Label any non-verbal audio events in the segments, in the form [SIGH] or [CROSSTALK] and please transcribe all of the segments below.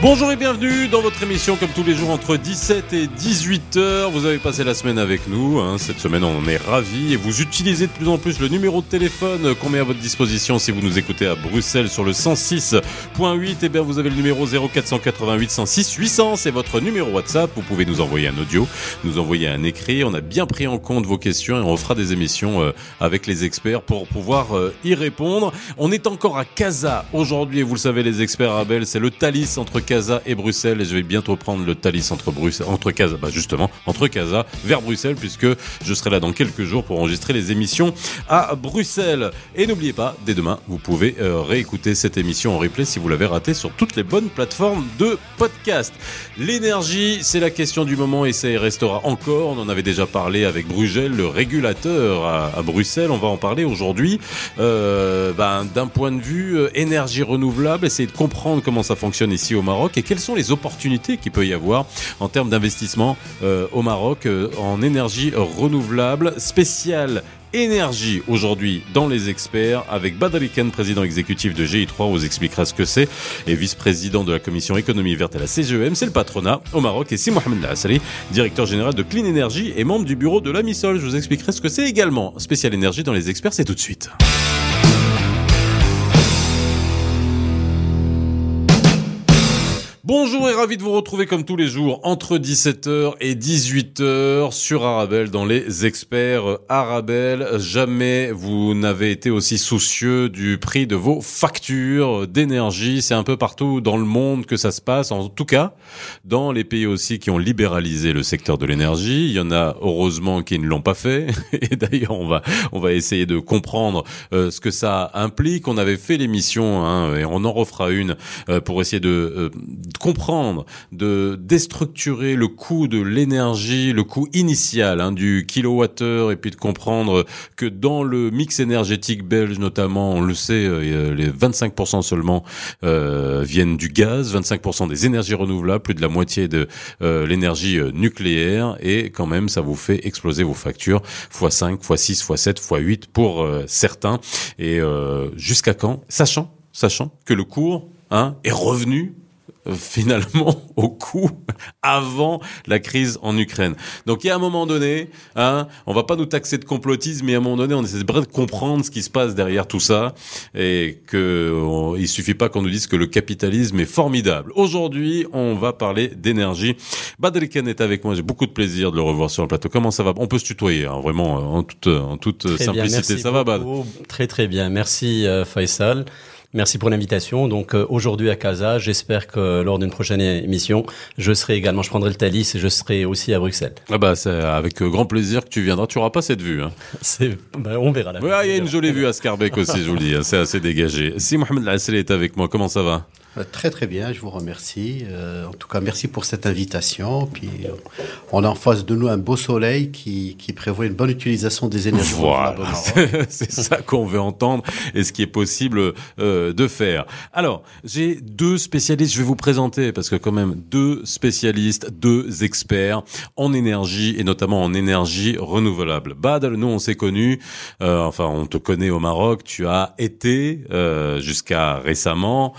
Bonjour et bienvenue dans votre émission comme tous les jours entre 17 et 18 heures. Vous avez passé la semaine avec nous. Hein. Cette semaine, on est ravis et vous utilisez de plus en plus le numéro de téléphone qu'on met à votre disposition si vous nous écoutez à Bruxelles sur le 106.8. Et eh bien, vous avez le numéro 0488 106 800. C'est votre numéro WhatsApp. Vous pouvez nous envoyer un audio, nous envoyer un écrit. On a bien pris en compte vos questions et on fera des émissions euh, avec les experts pour pouvoir euh, y répondre. On est encore à Casa aujourd'hui et vous le savez, les experts Abel, c'est le Thalys entre Casa et Bruxelles et je vais bientôt prendre le Thalys entre Bruxelles, entre Casa, bah justement, entre Casa vers Bruxelles puisque je serai là dans quelques jours pour enregistrer les émissions à Bruxelles. Et n'oubliez pas, dès demain, vous pouvez euh, réécouter cette émission en replay si vous l'avez raté sur toutes les bonnes plateformes de podcast. L'énergie, c'est la question du moment et ça y restera encore. On en avait déjà parlé avec Brugel, le régulateur à, Bruxelles. On va en parler aujourd'hui euh, ben, d'un point de vue euh, énergie renouvelable, essayer de comprendre comment ça fonctionne ici au Maroc et quelles sont les opportunités qu'il peut y avoir en termes d'investissement euh, au Maroc euh, en énergie renouvelable spéciale énergie aujourd'hui dans les experts avec Badriken, président exécutif de GI3, on vous expliquera ce que c'est, et vice-président de la commission économie verte à la CGEM, c'est le patronat au Maroc, et Si Mohamed Lassali, directeur général de Clean Energy et membre du bureau de la MISOL. Je vous expliquerai ce que c'est également. Spécial énergie dans les experts, c'est tout de suite. Bonjour et ravi de vous retrouver comme tous les jours entre 17h et 18h sur Arabelle dans les experts Arabelle. Jamais vous n'avez été aussi soucieux du prix de vos factures d'énergie. C'est un peu partout dans le monde que ça se passe. En tout cas, dans les pays aussi qui ont libéralisé le secteur de l'énergie. Il y en a heureusement qui ne l'ont pas fait. [LAUGHS] Et d'ailleurs, on va, on va essayer de comprendre euh, ce que ça implique. On avait fait l'émission hein, et on en refera une euh, pour essayer de euh, comprendre, de déstructurer le coût de l'énergie, le coût initial hein, du kilowattheure, et puis de comprendre que dans le mix énergétique belge notamment, on le sait, euh, les 25% seulement euh, viennent du gaz, 25% des énergies renouvelables, plus de la moitié de euh, l'énergie nucléaire, et quand même ça vous fait exploser vos factures x5, x6, x7, x8 pour certains. Et jusqu'à quand? Sachant, sachant que le cours hein, est revenu finalement [LAUGHS] au coût avant la crise en Ukraine. Donc il y a un moment donné, hein, on va pas nous taxer de complotisme, mais à un moment donné, on essaie de comprendre ce qui se passe derrière tout ça et que il suffit pas qu'on nous dise que le capitalisme est formidable. Aujourd'hui, on va parler d'énergie. Badrikan est avec moi, j'ai beaucoup de plaisir de le revoir sur le plateau. Comment ça va? On peut se tutoyer, hein, vraiment en toute en toute simplicité. ça va, Bad? Très très bien, merci euh, Faisal. Merci pour l'invitation. Donc euh, aujourd'hui à Casa, j'espère que lors d'une prochaine émission, je serai également, je prendrai le Thalys et je serai aussi à Bruxelles. Ah bah c'est avec grand plaisir que tu viendras. Tu auras pas cette vue. Hein. [LAUGHS] C'est, bah, on verra. il y a une jolie vue à Scarbeck aussi, je vous dis. Hein. C'est assez dégagé. Si Mohamed Lassel est avec moi, comment ça va? euh, très très bien, je vous remercie. Euh, en tout cas, merci pour cette invitation. Puis, euh, on a en face de nous un beau soleil qui, qui prévoit une bonne utilisation des énergies voilà. [LAUGHS] C'est ça qu'on veut entendre et ce qui est possible de faire. Alors, j'ai deux spécialistes, je vais vous présenter parce que quand même deux spécialistes, deux experts en énergie et notamment en énergie renouvelable. Bad, nous on s'est connus, enfin on te connaît au Maroc, tu as été jusqu'à récemment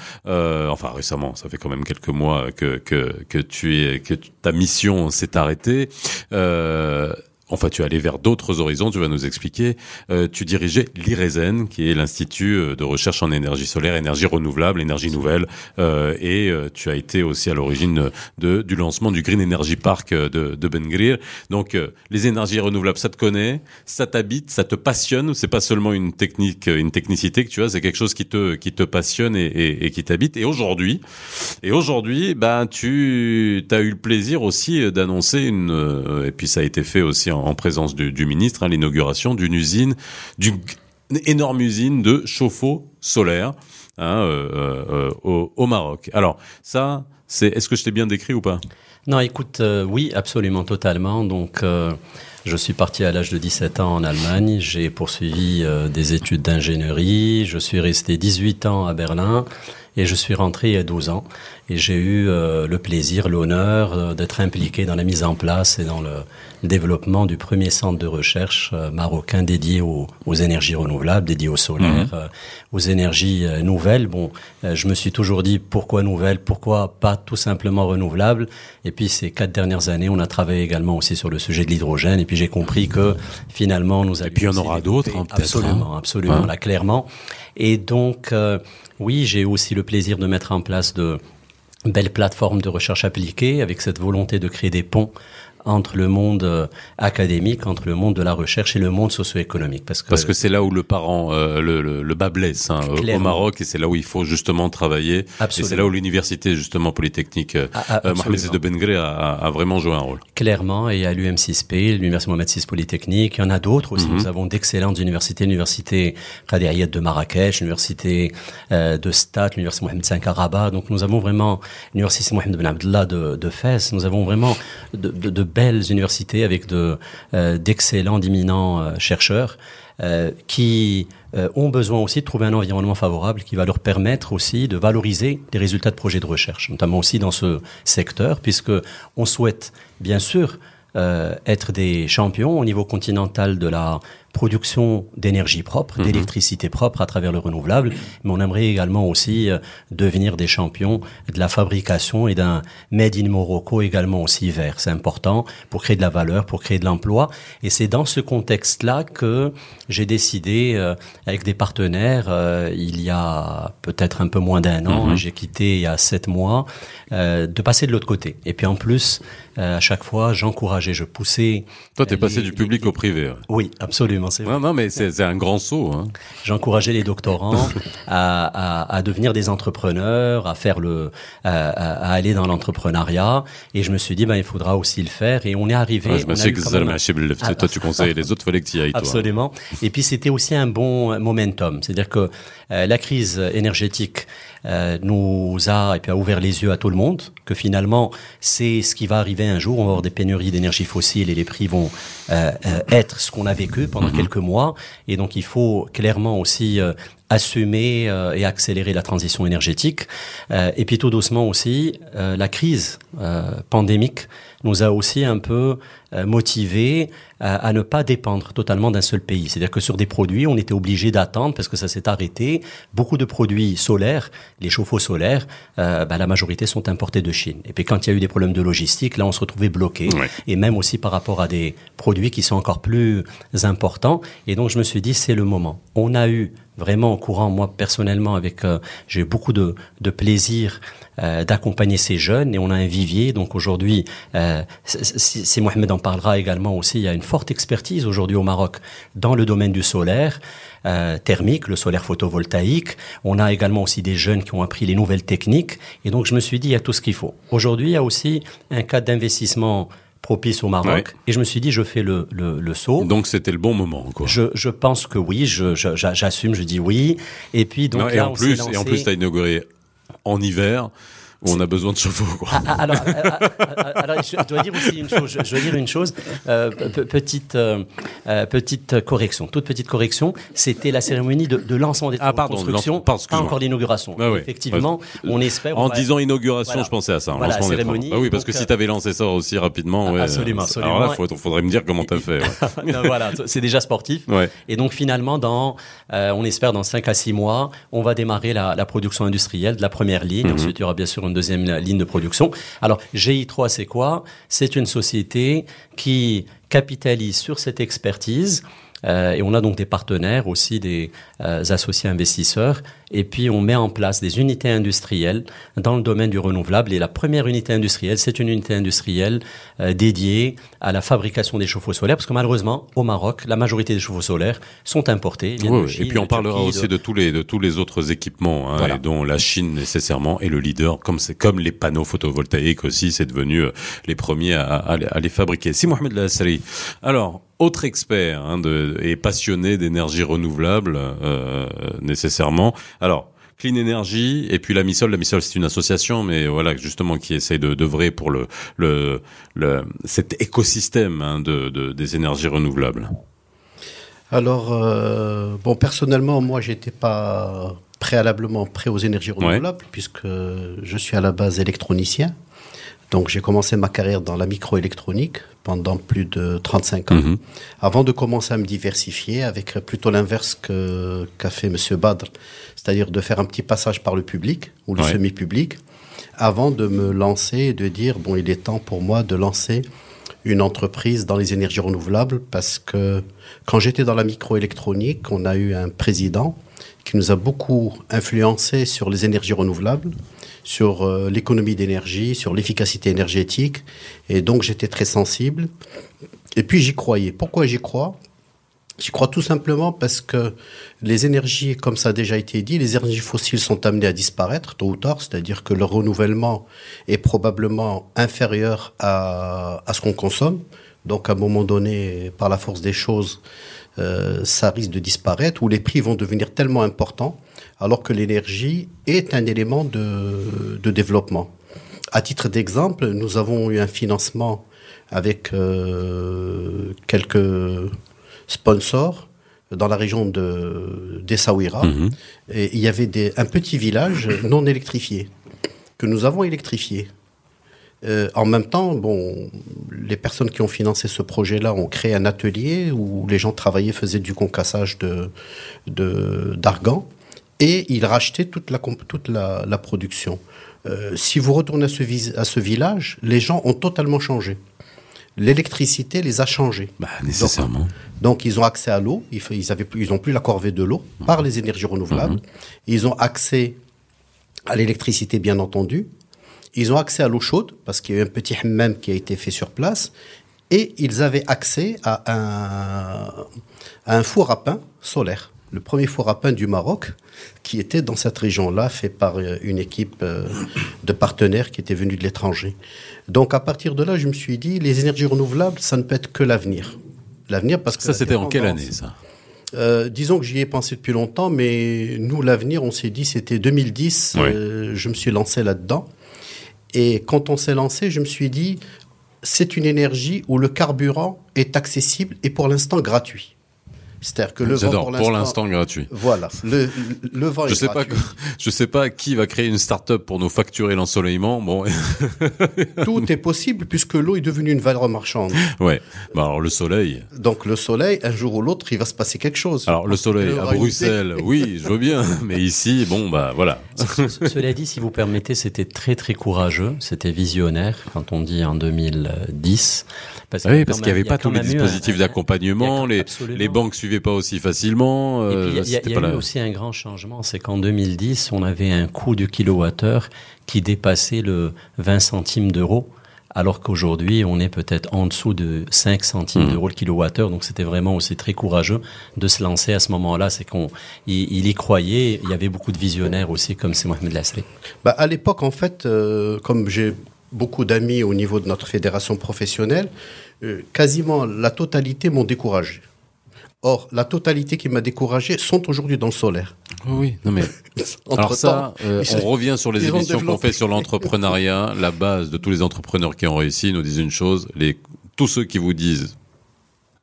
enfin récemment, ça fait quand même quelques mois que que que tu es que ta mission s'est arrêtée. Euh, Enfin, tu es allé vers d'autres horizons, tu vas nous expliquer. Euh, tu dirigeais l'IRESEN, qui est l'Institut euh, de recherche en énergie solaire, énergie renouvelable, énergie nouvelle. Euh, et euh, tu as été aussi à l'origine de, du lancement du Green Energy Park de, de Ben Greer. Donc, les énergies renouvelables, ça te connaît, ça t'habite, ça te passionne. C'est pas seulement une technique, une technicité que tu as, c'est quelque chose qui te, qui te passionne et, et, et qui t'habite. Et aujourd'hui, et aujourd'hui, ben, tu as eu le plaisir aussi d'annoncer une, et puis ça a été fait aussi en en, présence du, ministre, hein, l'inauguration d'une usine, d'une énorme usine de chauffe-eau solaire hein, euh, euh, au, au, Maroc. Alors ça, c'est est-ce que je t'ai bien décrit ou pas? Non, écoute, euh, oui, absolument, totalement. Donc je suis parti à l'âge de 17 ans en Allemagne, j'ai poursuivi des études d'ingénierie, je suis resté 18 ans à Berlin et je suis rentré a 12 ans. Et j'ai eu euh, le plaisir, l'honneur euh, d'être impliqué dans la mise en place et dans le, développement du premier centre de recherche euh, marocain dédié aux, aux, énergies renouvelables, dédié au solaire, mhm. aux énergies nouvelles. Bon, je me suis toujours dit pourquoi nouvelles, pourquoi pas tout simplement renouvelables? Et puis ces quatre dernières années, on a travaillé également aussi sur le sujet de l'hydrogène. Et puis j'ai compris que finalement nous avions. Et puis il y en aura d'autres, hein, peut-être. Absolument, hein. absolument, là clairement. Et donc oui, j'ai aussi le plaisir de mettre en place de belles plateformes de recherche appliquée avec cette volonté de créer des ponts entre le monde euh, académique, entre le monde de la recherche et le monde socio-économique. Parce que parce que c'est là où le parent, euh, le, le, le, bas blesse hein, au Maroc, et c'est là où il faut justement travailler. Absolument. Et c'est là où l'université justement polytechnique euh, ah, ah, Mohamed de Bengré a, a, vraiment joué un rôle. Clairement, et à l'UM6P, l'université Mohamed VI Polytechnique, il y en a d'autres aussi. Mhm. Nous avons d'excellentes universités, l'université Qadiriyat de Marrakech, l'université euh, de Stat, l'université Mohamed V à Rabat. Donc nous avons vraiment l'université Mohamed Ben Abdallah de, de Fès. Nous avons vraiment de, de, de belles universités avec de euh, d'excellents, d'imminents euh, chercheurs euh, qui ont besoin aussi de trouver un environnement favorable qui va leur permettre aussi de valoriser les résultats de projets de recherche, notamment aussi dans ce secteur, puisque on souhaite bien sûr être des champions au niveau continental de la production d'énergie propre, mhm. d'électricité propre à travers le renouvelable, mais on aimerait également aussi euh, devenir des champions de la fabrication et d'un made in Morocco également aussi vert. C'est important pour créer de la valeur, pour créer de l'emploi. Et c'est dans ce contexte-là que j'ai décidé, euh, avec des partenaires, euh, il y a peut-être un peu moins d'un an, mhm. j'ai quitté il y a sept mois, de passer de l'autre côté. Et puis en plus, à chaque fois, j'encourageais, je poussais. Toi, t'es passé du public au privé. Oui, absolument. Non, non, mais c'est un grand saut. Hein. J'encourageais les doctorants [LAUGHS] à, à, à, devenir des entrepreneurs, à faire le, à, à aller dans l'entrepreneuriat. Et je me suis dit, ben, il faudra aussi le faire. Et on est arrivé. Ouais, je me suis que toi, tu conseillais les autres, fallait que tu y ailles. Absolument. Et puis, c'était aussi un bon momentum. C'est-à-dire que euh, la crise énergétique euh, nous a et puis a ouvert les yeux à tout le monde que finalement c'est ce qui va arriver un jour. On va avoir des pénuries d'énergie fossile et les prix vont euh, euh être ce qu'on a vécu pendant mhm. quelques mois. Et donc il faut clairement aussi euh, assumer euh, et accélérer la transition énergétique. et puis tout doucement aussi, la crise pandémique nous a aussi un peu motivés à, à, ne pas dépendre totalement d'un seul pays. C'est-à-dire que sur des produits, on était obligé d'attendre parce que ça s'est arrêté. Beaucoup de produits solaires, les chauffe-eau solaires, euh, bah, la majorité sont importés de Chine. Et puis quand il y a eu des problèmes de logistique, là, on se retrouvait bloqué. Et même aussi par rapport à des produits qui sont encore plus importants. Et donc, je me suis dit, c'est le moment. On a eu vraiment au courant, moi personnellement, avec euh, j'ai eu beaucoup de, de plaisir euh, d'accompagner ces jeunes et on a un vivier. Donc aujourd'hui, euh, c'est Mohamed en parlera également aussi. Il y a une forte expertise aujourd'hui au Maroc dans le domaine du solaire. Euh, thermique, le solaire photovoltaïque. On a également aussi des jeunes qui ont appris les nouvelles techniques. Et donc, je me suis dit, il y a tout ce qu'il faut. Aujourd'hui, il y a aussi un cadre d'investissement propice au Maroc. Et je me suis dit, je fais le, le, le saut. Donc c'était le bon moment, quoi. Je, je pense que oui, j'assume, je, j'assume, je dis oui. Et puis donc et, en plus, et en plus, tu as inauguré en hiver où on a besoin de chevaux. Quoi. Ah, ah, alors, euh, euh, alors, je dois dire aussi une chose. Je dois dire une chose. Euh, petite euh, petite correction, toute petite correction. C'était la cérémonie de, de lancement des ah, pardon, construction, pas encore l'inauguration. Ah, oui. Effectivement, on espère. En disant inauguration, je pensais à ça. Voilà, cérémonie. Ah oui, parce que si tu avais lancé ça aussi rapidement, ouais, absolument, absolument. Alors là, il faudrait me dire comment tu as fait. Ouais. [LAUGHS] voilà, c'est déjà sportif. Ouais. Et donc finalement, dans, on espère dans 5 à 6 mois, on va démarrer la, la production industrielle de la première ligne. Mm -hmm. Ensuite, il y aura bien sûr une deuxième ligne de production. Alors, GI3, c'est quoi? C'est une société qui capitalise sur cette expertise euh, et on a donc des partenaires aussi, des euh, associés investisseurs. Et puis on met en place des unités industrielles dans le domaine du renouvelable. Et la première unité industrielle, c'est une unité industrielle euh, dédiée à la fabrication des chauffe-eau solaires, parce que malheureusement, au Maroc, la majorité des chauffe-eau solaires sont importés. Oui, et puis on parlera aussi de... tous les de tous les autres équipements, hein, voilà. dont la Chine nécessairement est le leader, comme c'est comme les panneaux photovoltaïques aussi, c'est devenu euh, les premiers à, à, à, les fabriquer. Si Mohamed Lassari. Alors autre expert hein, de, et passionné d'énergie renouvelable euh, nécessairement. Alors, Clean Energy et puis la Missol. La Missol, c'est une association, mais voilà, justement, qui essaye de d'œuvrer pour le, le, le, cet écosystème hein, de, de, des énergies renouvelables. Alors, euh, bon, personnellement, moi, j'étais pas préalablement prêt aux énergies renouvelables, puisque je suis à la base électronicien. Donc j'ai commencé ma carrière dans la microélectronique pendant plus de 35 ans, Mhm. avant de commencer à me diversifier avec plutôt l'inverse que qu'a fait Monsieur Badr, c'est-à-dire de faire un petit passage par le public ou le Ouais. semi-public, avant de me lancer et de dire bon il est temps pour moi de lancer une entreprise dans les énergies renouvelables parce que quand j'étais dans la microélectronique, on a eu un président qui nous a beaucoup influencé sur les énergies renouvelables, sur euh, l'économie d'énergie, sur l'efficacité énergétique. Et donc j'étais très sensible. Et puis j'y croyais. Pourquoi j'y crois? J'y crois tout simplement parce que les énergies, comme ça a déjà été dit, les énergies fossiles sont amenées à disparaître tôt ou tard, c'est-à-dire que leur renouvellement est probablement inférieur à, à ce qu'on consomme. Donc à un moment donné, par la force des choses, euh, ça risque de disparaître, ou les prix vont devenir tellement importants, alors que l'énergie est un élément de, de développement. À titre d'exemple, nous avons eu un financement avec euh, quelques sponsors dans la région de d'Essaouira. Mhm. Et il y avait des, un petit village non électrifié, que nous avons électrifié. Euh, en même temps, bon, les personnes qui ont financé ce projet-là ont créé un atelier où les gens travaillaient, faisaient du concassage de de- d'argan et ils rachetaient toute la, toute la, la production. Euh, si vous retournez à ce, vis- à ce village, les gens ont totalement changé. L'électricité les a changés. Bah, nécessairement. Donc, ils ont accès à l'eau. Ils, ils, avaient, ils ont plus la corvée de l'eau par les énergies renouvelables. Ils ont accès à l'électricité, bien entendu. Ils ont accès à l'eau chaude parce qu'il y a eu un petit hammam qui a été fait sur place. Et ils avaient accès à un, à un four à pain solaire. Le premier four à pain du Maroc qui était dans cette région-là, fait par euh, une équipe euh, de partenaires qui étaient venus de l'étranger. Donc, à partir de là, je me suis dit, les énergies renouvelables, ça ne peut être que l'avenir. L'avenir parce que Ça, c'était en quelle année, ça euh, disons que j'y ai pensé depuis longtemps, mais nous, l'avenir, on s'est dit, c'était 2010, Ouais. euh, je me suis lancé là-dedans. Et quand on s'est lancé, je me suis dit, c'est une énergie où le carburant est accessible et pour l'instant gratuit. C'est-à-dire que le vent, J'adore. Pour l'instant, gratuit. Voilà, le, le vent Je est sais pas, gratuit. je sais pas qui va créer une start-up pour nous facturer l'ensoleillement. Bon, [LAUGHS] Tout est possible puisque l'eau est devenue une valeur marchande. ouais. Bah alors le soleil. Donc le soleil, un jour ou l'autre, il va se passer quelque chose. Alors le soleil à Bruxelles, oui, je veux bien. [LAUGHS] Mais ici, bon bah voilà. Cela dit, si vous permettez, c'était très très courageux, c'était visionnaire quand on dit en 2010. Parce Oui, que parce qu'il n'y avait pas tous les dispositifs d'accompagnement, les, les banques suivaient pas aussi facilement. Euh, il y a, y y eu la- aussi un grand changement, c'est qu'en 2010, on avait un coût du kilowattheure qui dépassait le 20 centimes d'euros, alors qu'aujourd'hui, on est peut-être en dessous de 5 centimes Mhm. d'euros le kilowattheure. Donc, c'était vraiment aussi très courageux de se lancer à ce moment-là. C'est qu'on il, il y croyait. Il y avait beaucoup de visionnaires aussi, comme c'est Mohamed Lasri. Bah, à l'époque, en fait, euh, comme j'ai beaucoup d'amis au niveau de notre fédération professionnelle, euh, quasiment la totalité m'ont découragé. Or, la totalité qui m'a découragé sont aujourd'hui dans le solaire. Oui, non mais [LAUGHS] alors ça, euh, on revient sur les émissions qu'on fait sur l'entrepreneuriat. La base de tous les entrepreneurs qui ont réussi nous disent une chose les tous ceux qui vous disent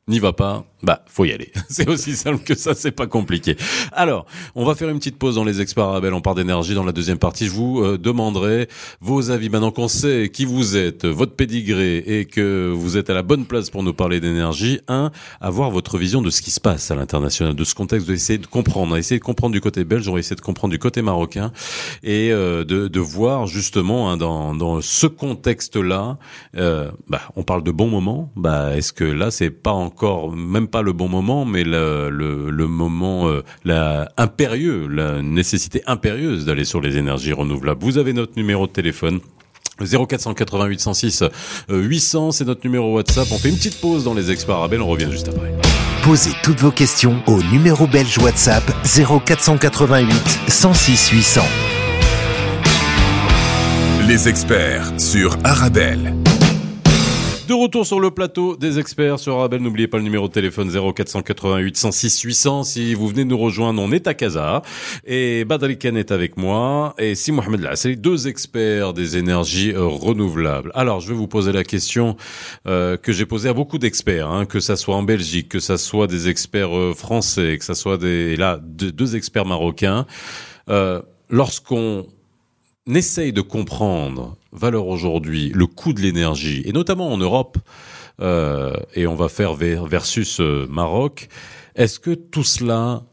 n'y va pas, bah faut y aller. [LAUGHS] C'est aussi simple que ça, c'est pas compliqué. Alors, on va faire une petite pause dans les experts Arabelle, on part d'énergie dans la deuxième partie. Je vous euh, demanderai vos avis maintenant qu'on sait qui vous êtes, votre pédigré et que vous êtes à la bonne place pour nous parler d'énergie. Un, avoir votre vision de ce qui se passe à l'international, de ce contexte, d'essayer de comprendre, essayer de comprendre du côté belge, on va essayer de comprendre du côté marocain et euh, de, de voir justement hein, dans, dans ce contexte-là, euh, bah, on parle de bons moments. Bah, est-ce que là c'est pas encore, même pas le bon moment, mais le, le, le moment euh, la impérieux, la nécessité impérieuse d'aller sur les énergies renouvelables. Vous avez notre numéro de téléphone. 0488 106 euh, 800, c'est notre numéro WhatsApp. On fait une petite pause dans les experts Arabelle, on revient juste après. Posez toutes vos questions au numéro belge WhatsApp 0488 106 800. Les experts sur Arabelle. De retour sur le plateau des experts sur Arabelle. N'oubliez pas le numéro de téléphone 0488 106 800. Si vous venez de nous rejoindre, on est à Casa. Et Badri Khan est avec moi. Et si Mohamed Lasseli, deux experts des énergies euh, renouvelables. Alors, je vais vous poser la question euh, que j'ai posée à beaucoup d'experts, hein, que ça soit en Belgique, que ça soit des experts euh, français, que ça soit des, là, deux, experts marocains. Lorsqu'on essaye de comprendre, valeur aujourd'hui, le coût de l'énergie, et notamment en Europe, euh, et on va faire versus euh, Maroc, est-ce que tout cela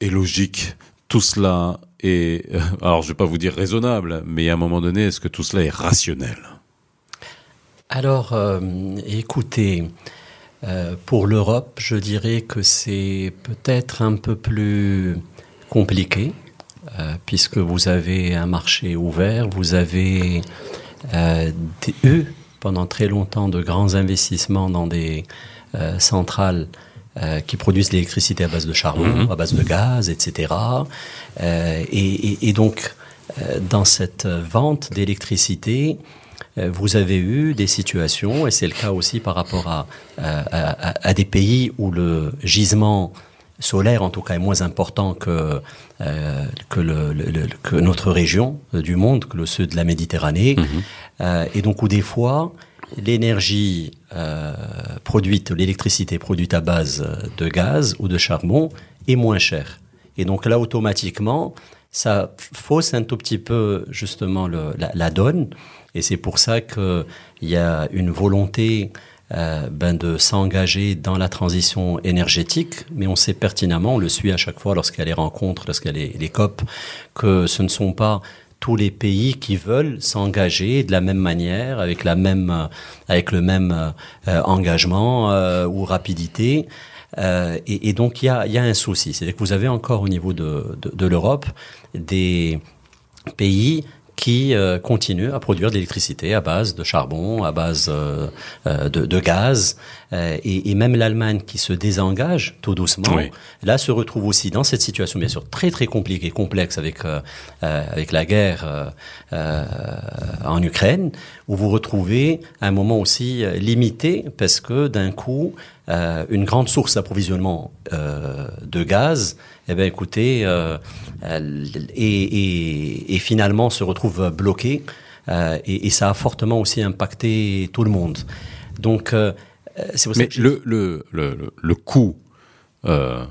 est logique? Tout cela est, euh, alors je vais pas vous dire raisonnable, mais à un moment donné, est-ce que tout cela est rationnel? Alors, écoutez, pour l'Europe, je dirais que c'est peut-être un peu plus compliqué, puisque vous avez un marché ouvert, vous avez euh, eu pendant très longtemps de grands investissements dans des euh, centrales euh, qui produisent l'électricité à base de charbon, Mhm. à base de gaz, etc. Euh, et, et- et donc, euh, dans cette vente d'électricité, euh, vous avez eu des situations, et c'est le cas aussi par rapport à, à, à- à des pays où le gisement solaire, en tout cas, est moins important que, euh, que, le- le- le- que notre région euh, du monde, que le sud de la Méditerranée. Euh, et donc, où des fois, l'énergie euh, produite, l'électricité produite à base de gaz ou de charbon est moins chère. Et donc là, automatiquement, ça fausse un tout petit peu justement le- la, la donne. Et c'est pour ça qu'il y a une volonté euh, ben, de s'engager dans la transition énergétique, mais on sait pertinemment, on le suit à chaque fois lorsqu'il y a les rencontres, lorsqu'il y a les, COP, que ce ne sont pas tous les pays qui veulent s'engager de la même manière, avec la même, euh, avec le même euh, engagement euh, ou rapidité. Euh, et, donc il y a, y a un souci, c'est-à-dire que vous avez encore au niveau de, de, de l'Europe des pays qui euh, continuent à produire de l'électricité à base de charbon, à base euh, euh, de, gaz, et, et même l'Allemagne qui se désengage tout doucement, Oui. là se retrouve aussi dans cette situation bien sûr très très compliquée, complexe avec euh, euh, avec la guerre euh, euh, en Ukraine, où vous retrouvez un moment aussi euh, limité parce que d'un coup euh, une grande source d'approvisionnement euh, de gaz, eh bien écoutez, euh, euh, et, et, et finalement se retrouve bloquée euh, et, et ça a fortement aussi impacté tout le monde. Donc euh, pour ça Mais que le, le, le, le, coût euh,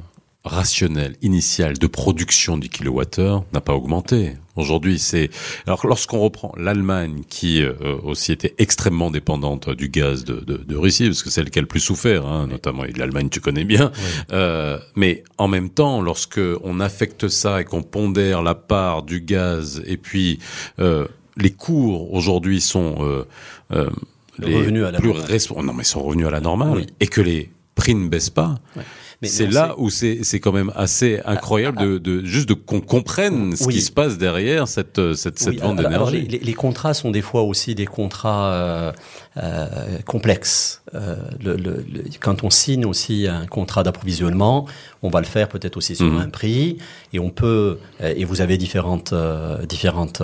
rationnel, initial de production du kilowattheure n'a pas augmenté. Aujourd'hui, c'est alors lorsqu'on reprend l'Allemagne qui euh, aussi était extrêmement dépendante du gaz de, de, de Russie, parce que c'est le qui a le plus souffert, hein, notamment et l'Allemagne, tu connais bien. Euh, mais en même temps, lorsque on affecte ça et qu'on pondère la part du gaz, et puis euh, les cours aujourd'hui sont euh, euh, les Revenus à la plus normale. non mais sont revenus à la normale Oui. et que les prix ne baissent pas. C'est là où c'est quand même assez incroyable de, de juste de qu'on comprenne ce qui se passe derrière cette cette, cette Oui, vente d'énergie. les, les- les contrats sont des fois aussi des contrats euh, euh, complexes. Euh, le, le- le- quand on signe aussi un contrat d'approvisionnement, on va le faire peut-être aussi sur Mhm. un prix, et on peut. euh, et vous avez différentes euh, différentes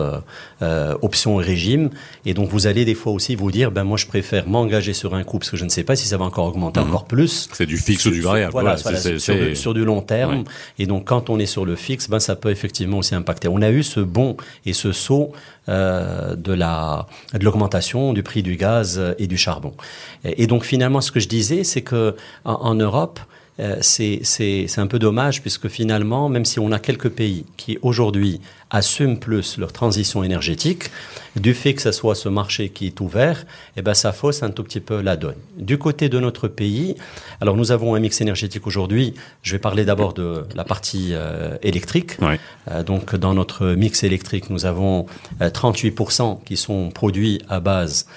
options et régimes, et donc vous allez des fois aussi vous dire, ben moi je préfère m'engager sur un coût parce que je ne sais pas si ça va encore augmenter encore plus. C'est du fixe ou du variable. Voilà, voilà, c'est- sur, sur du long terme. Ouais. Et donc, quand on est sur le fixe, ben, ça peut effectivement aussi impacter. On a eu ce bond et ce saut euh, de la de l'augmentation du prix du gaz et du charbon. Et, donc, finalement, ce que je disais, c'est que en Europe, euh, c'est un peu dommage puisque finalement, même si on a quelques pays qui aujourd'hui assument plus leur transition énergétique, du fait que ce soit ce marché qui est ouvert, eh ben ça fausse un tout petit peu la donne. Du côté de notre pays, alors nous avons un mix énergétique aujourd'hui. Je vais parler d'abord de la partie euh, électrique. Ouais. Euh, donc dans notre mix électrique, nous avons euh, 38% qui sont produits à base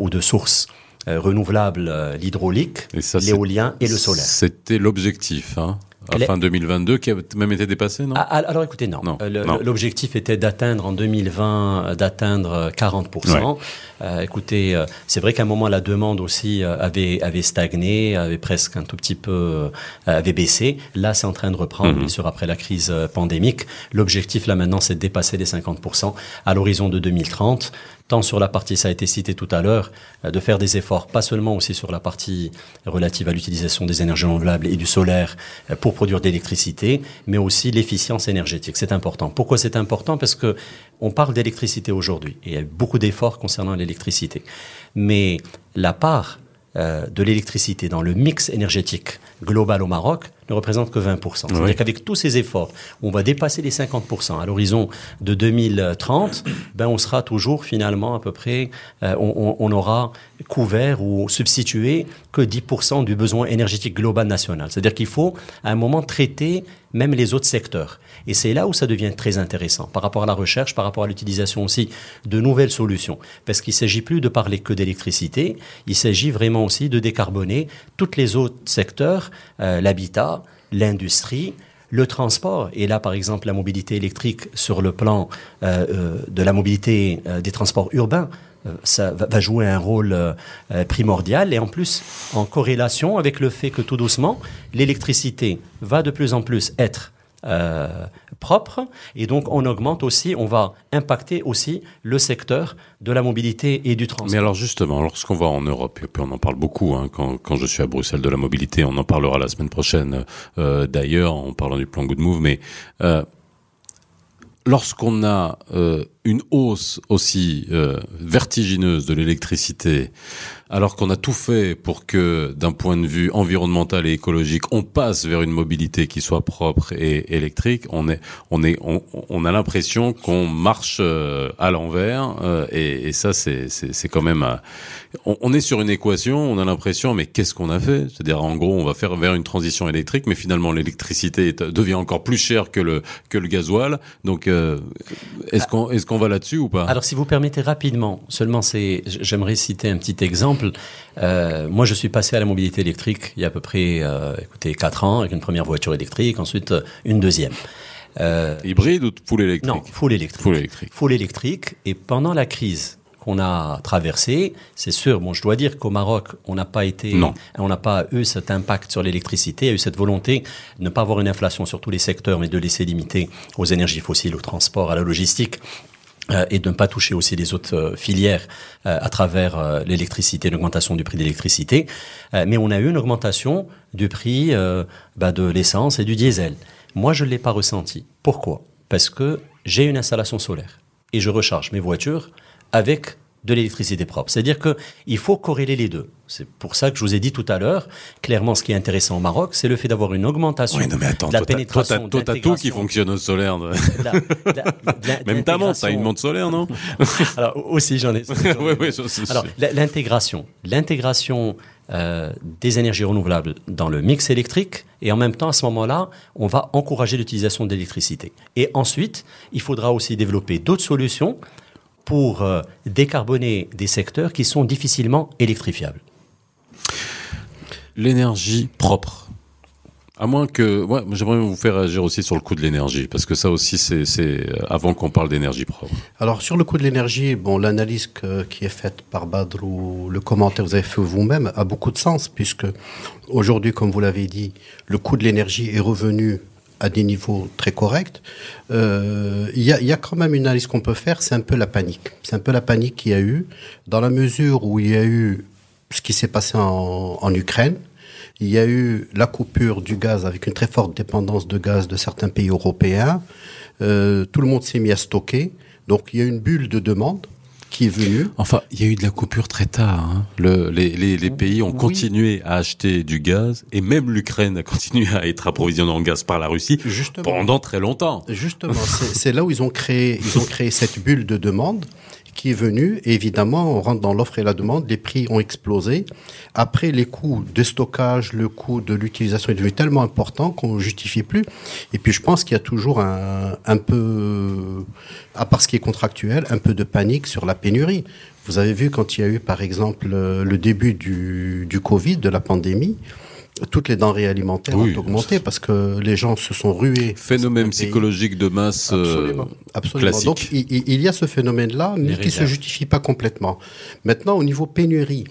ou de sources euh, renouvelables, euh, l'hydraulique, l'éolien et le solaire. C'était l'objectif, hein, à fin 2022, qui a même été dépassé, non? Ah, ah, alors écoutez, non. Non, Euh, non. L'objectif était d'atteindre en 2020, euh, d'atteindre euh, 40%. Euh, écoutez, euh, c'est vrai qu'à un moment, la demande aussi avait, avait stagné, avait presque un tout petit peu, avait baissé. Là, c'est en train de reprendre, Mhm. bien sûr, après la crise pandémique. L'objectif, là, maintenant, c'est de dépasser les 50% à l'horizon de 2030 tant sur la partie, ça a été cité tout à l'heure, euh, de faire des efforts, pas seulement aussi sur la partie relative à l'utilisation des énergies renouvelables et du solaire euh, pour produire de l'électricité, mais aussi l'efficience énergétique. C'est important. Pourquoi c'est important? Parce que on parle d'électricité aujourd'hui et il y a beaucoup d'efforts concernant l'électricité, mais la part euh, de l'électricité dans le mix énergétique global au Maroc ne représente que 20%. C'est-à-dire qu'avec tous ces efforts, on va dépasser les 50% à l'horizon de 2030, ben on sera toujours finalement à peu près, euh, on, on, aura couvert ou substitué que 10% du besoin énergétique global national. C'est-à-dire qu'il faut à un moment traiter même les autres secteurs. Et c'est là où ça devient très intéressant par rapport à la recherche, par rapport à l'utilisation aussi de nouvelles solutions. Parce qu'il ne s'agit plus de parler que d'électricité, il s'agit vraiment aussi de décarboner tous les autres secteurs, euh, l'habitat, l'industrie, le transport, et là par exemple la mobilité électrique sur le plan euh, euh, de la mobilité des transports urbains, ça va jouer un rôle primordial. Et en plus en corrélation avec le fait que tout doucement l'électricité va de plus en plus être euh, propre et donc on augmente aussi, on va impacter aussi le secteur de la mobilité et du transport. Mais alors justement, lorsqu'on va en Europe, et puis on en parle beaucoup, hein, quand, quand, je suis à Bruxelles de la mobilité, on en parlera la semaine prochaine euh, d'ailleurs en parlant du plan Good Move, mais euh, lorsqu'on a une hausse aussi vertigineuse de l'électricité, alors qu'on a tout fait pour que, d'un point de vue environnemental et écologique, on passe vers une mobilité qui soit propre et électrique, on est, on est, on, a l'impression qu'on marche euh, à l'envers, et, et, ça, c'est, c'est, quand même, on, est sur une équation, on a l'impression, mais qu'est-ce qu'on a fait? C'est-à-dire, en gros, on va faire vers une transition électrique, mais finalement, l'électricité devient encore plus chère que le que le gasoil, donc est-ce qu'on est-ce qu'on va là-dessus ou pas? Alors, si vous permettez rapidement, seulement c'est, j'aimerais citer un petit exemple. Euh, moi, je suis passé à la mobilité électrique il y a à peu près, euh, écoutez, quatre ans avec une première voiture électrique, ensuite euh, une deuxième. Hybride ou full électrique? Non, full électrique. Full électrique. Full électrique. Et pendant la crise qu'on a traversé. C'est sûr, bon, je dois dire qu'au Maroc, on n'a pas été, on n'a pas eu cet impact sur l'électricité, il y a eu cette volonté de ne pas avoir une inflation sur tous les secteurs, mais de laisser limiter aux énergies fossiles, au transport, à la logistique. Euh, et de ne pas toucher aussi les autres euh, filières euh, à travers l'électricité, l'augmentation du prix de l'électricité. mais on a eu une augmentation du prix bah, de l'essence et du diesel. Moi, je ne l'ai pas ressenti. Pourquoi? Parce que j'ai une installation solaire et je recharge mes voitures avec de l'électricité propre. C'est-à-dire qu'il faut corréler les deux. C'est pour ça que je vous ai dit tout à l'heure, clairement, ce qui est intéressant au Maroc, c'est le fait d'avoir une augmentation oui, non mais attends, de la pénétration. Toi, t'as tout qui fonctionne au solaire. [LAUGHS] [LAUGHS] Même ta montre, t'as une montre solaire, non [LAUGHS] Alors aussi, j'en ai. oui, oui, Alors l'intégration, l'intégration euh, des énergies renouvelables dans le mix électrique et en même temps à ce moment-là on va encourager l'utilisation d'électricité et ensuite il faudra aussi développer d'autres solutions pour euh, décarboner des secteurs qui sont difficilement électrifiables. L'énergie propre. À moins que, ouais, j'aimerais vous faire agir aussi sur le coût de l'énergie, parce que ça aussi, c'est euh, avant qu'on parle d'énergie propre. Alors sur le coût de l'énergie, bon, l'analyse qui est faite par Badr ou le commentaire que vous avez fait vous-même a beaucoup de sens, puisque aujourd'hui, comme vous l'avez dit, le coût de l'énergie est revenu à des niveaux très corrects. Euh, il y, a, quand même une analyse qu'on peut faire, c'est un peu la panique. C'est un peu la panique qu'il y a eu, dans la mesure où il y a eu ce qui s'est passé en, Ukraine. Il y a eu la coupure du gaz avec une très forte dépendance de gaz de certains pays européens. Euh, tout le monde s'est mis à stocker. Donc il y a une bulle de demande qui est venu. Enfin, il y a eu de la coupure très tard. Hein. Le, les, les, les, pays ont continué à acheter du gaz et même l'Ukraine a continué à être approvisionnée en gaz par la Russie pendant très longtemps. Justement, c'est là où ils ont créé, ils ont créé cette bulle de demande qui est venu. évidemment, on rentre dans l'offre et la demande. Les prix ont explosé. Après, les coûts de stockage, le coût de l'utilisation est devenu tellement important qu'on ne justifie plus. Et puis, je pense qu'il y a toujours un, peu, à part ce qui est contractuel, un peu de panique sur la pénurie. Vous avez vu quand il y a eu, par exemple, le début du Covid, de la pandémie, toutes les denrées alimentaires ont augmenté parce que les gens se sont rués. Phénomène psychologique de masse absolument, absolument. classique. Donc il, y a ce phénomène-là, mais qui ne se justifie pas complètement. Maintenant, au niveau pénurie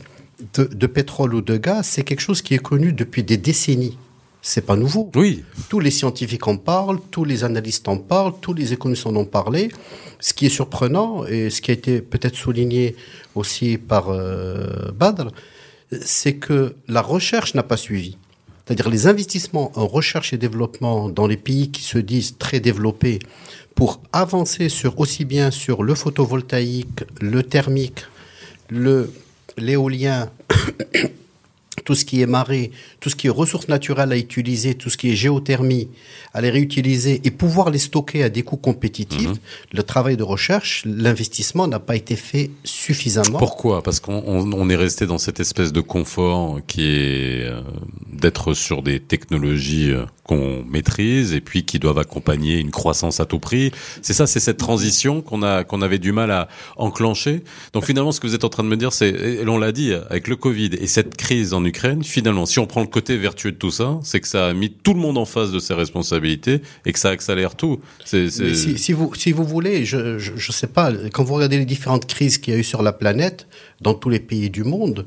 de, de pétrole ou de gaz, c'est quelque chose qui est connu depuis des décennies. C'est pas nouveau. Oui. Tous les scientifiques en parlent, tous les analystes en parlent, tous les économistes en ont parlé. Ce qui est surprenant et ce qui a été peut-être souligné aussi par euh, Badr, c'est que la recherche n'a pas suivi. C'est-à-dire les investissements en recherche et développement dans les pays qui se disent très développés pour avancer sur aussi bien sur le photovoltaïque, le thermique, le l'éolien, tout ce qui est marée, tout ce qui est ressources naturelles à utiliser, tout ce qui est géothermie, à les réutiliser et pouvoir les stocker à des coûts compétitifs, Mhm. le travail de recherche, l'investissement n'a pas été fait suffisamment. Pourquoi? Parce qu'on on- on est resté dans cette espèce de confort qui est euh, d'être sur des technologies euh, qu'on maîtrise et puis qui doivent accompagner une croissance à tout prix. C'est ça, c'est cette transition qu'on a qu'on avait du mal à enclencher. Donc finalement, ce que vous êtes en train de me dire, c'est, et l'on l'a dit, avec le Covid et cette crise en Ukraine, finalement, si on prend le côté vertueux de tout ça, c'est que ça a mis tout le monde en face de ses responsabilités et que ça accélère tout. Si, vous, si vous voulez, je, je, je sais pas, quand vous regardez les différentes crises qu'il y a eu sur la planète, dans tous les pays du monde,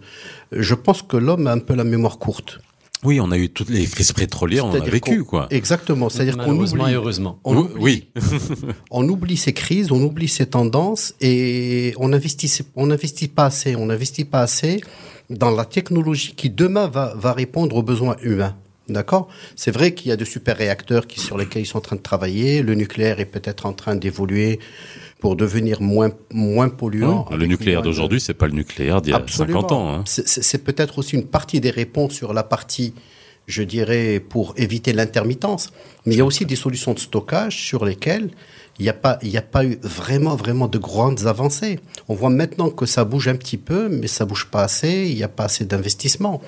je pense que l'homme a un peu la mémoire courte. Oui, on a eu toutes les crises pétrolières, on en a vécu, quoi. Exactement. C'est-à-dire qu'on oublie, et heureusement. on Oui, oublie- oui. [LAUGHS] on oublie ces crises, on oublie ces tendances et on investit, on n'investit pas assez. On n'investit pas assez dans la technologie qui demain va, va répondre aux besoins humains. D'accord C'est vrai qu'il y a de super réacteurs qui, sur lesquels ils sont en train de travailler. Le nucléaire est peut-être en train d'évoluer pour devenir moins, moins polluant. le nucléaire moins de- d'aujourd'hui, c'est pas le nucléaire d'il y a Absolument. 50 ans. Hein. C'est peut-être aussi une partie des réponses sur la partie, je dirais, pour éviter l'intermittence. Mais il y a aussi des solutions de stockage sur lesquelles il n'y a, pas- a pas eu vraiment, vraiment de grandes avancées. On voit maintenant que ça bouge un petit peu, mais ça bouge pas assez, il n'y a pas assez d'investissement.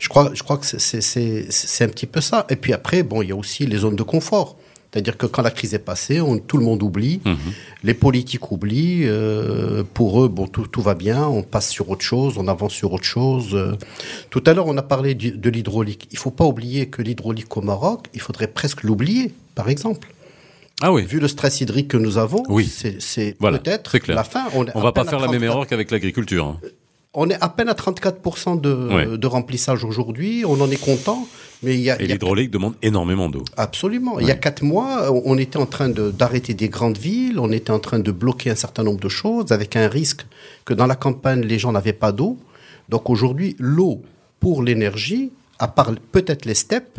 Je crois, je crois que c'est- un petit peu ça. Et puis après, bon, il y a aussi les zones de confort. C'est-à-dire que quand la crise est passée, on- tout le monde oublie, les politiques oublient. euh, pour eux, bon, tout, tout va bien, on passe sur autre chose, on avance sur autre chose. euh. Tout à l'heure, on a parlé du- de l'hydraulique. Il faut pas oublier que l'hydraulique au Maroc, il faudrait presque l'oublier, par exemple. Ah oui. Vu le stress hydrique que nous avons, Oui. c'est Voilà, peut-être la fin. On, à va pas faire la même 34 erreur qu'avec l'agriculture. hein. On est à peine à 34% de, Ouais. de remplissage aujourd'hui. On en est content. Mais il y a, Et l'hydraulique demande énormément d'eau. Absolument. Il y a quatre mois, on- on était en train de- d'arrêter des grandes villes, on était en train de bloquer un certain nombre de choses, avec un risque que dans la campagne, les gens n'avaient pas d'eau. Donc aujourd'hui, l'eau pour l'énergie, à part peut-être les steppes,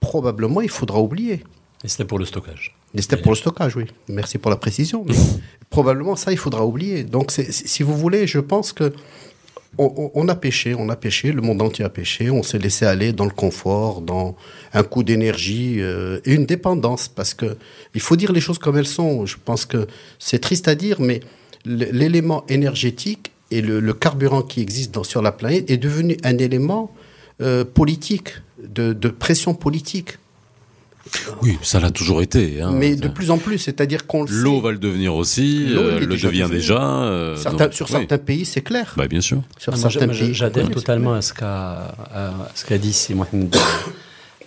probablement il faudra oublier. Et c'était pour le stockage. Les steppes pour le stockage, oui. Merci pour la précision. Mais [LAUGHS] probablement ça, il faudra oublier. Donc c'est- si vous voulez, je pense que on, a pêché, on a pêché, le monde entier a pêché, on s'est laissé aller dans le confort, dans un coût d'énergie euh, et une dépendance, parce que il faut dire les choses comme elles sont. Je pense que c'est triste à dire, mais l'élément énergétique et le, le carburant qui existe dans- sur la planète est devenu un élément euh, politique, de, de pression politique. Oui, ça l'a toujours été. hein. mais de plus en plus, c'est-à-dire qu'on. L'eau va le devenir aussi, L'eau, euh, le déjà devient devenu. déjà. euh, Certains- donc, sur oui. certains pays, c'est clair. Bah, bien sûr. Sur Ah, certains moi, pays. J'adhère totalement à ce qu'a qu'a dit si Mohamed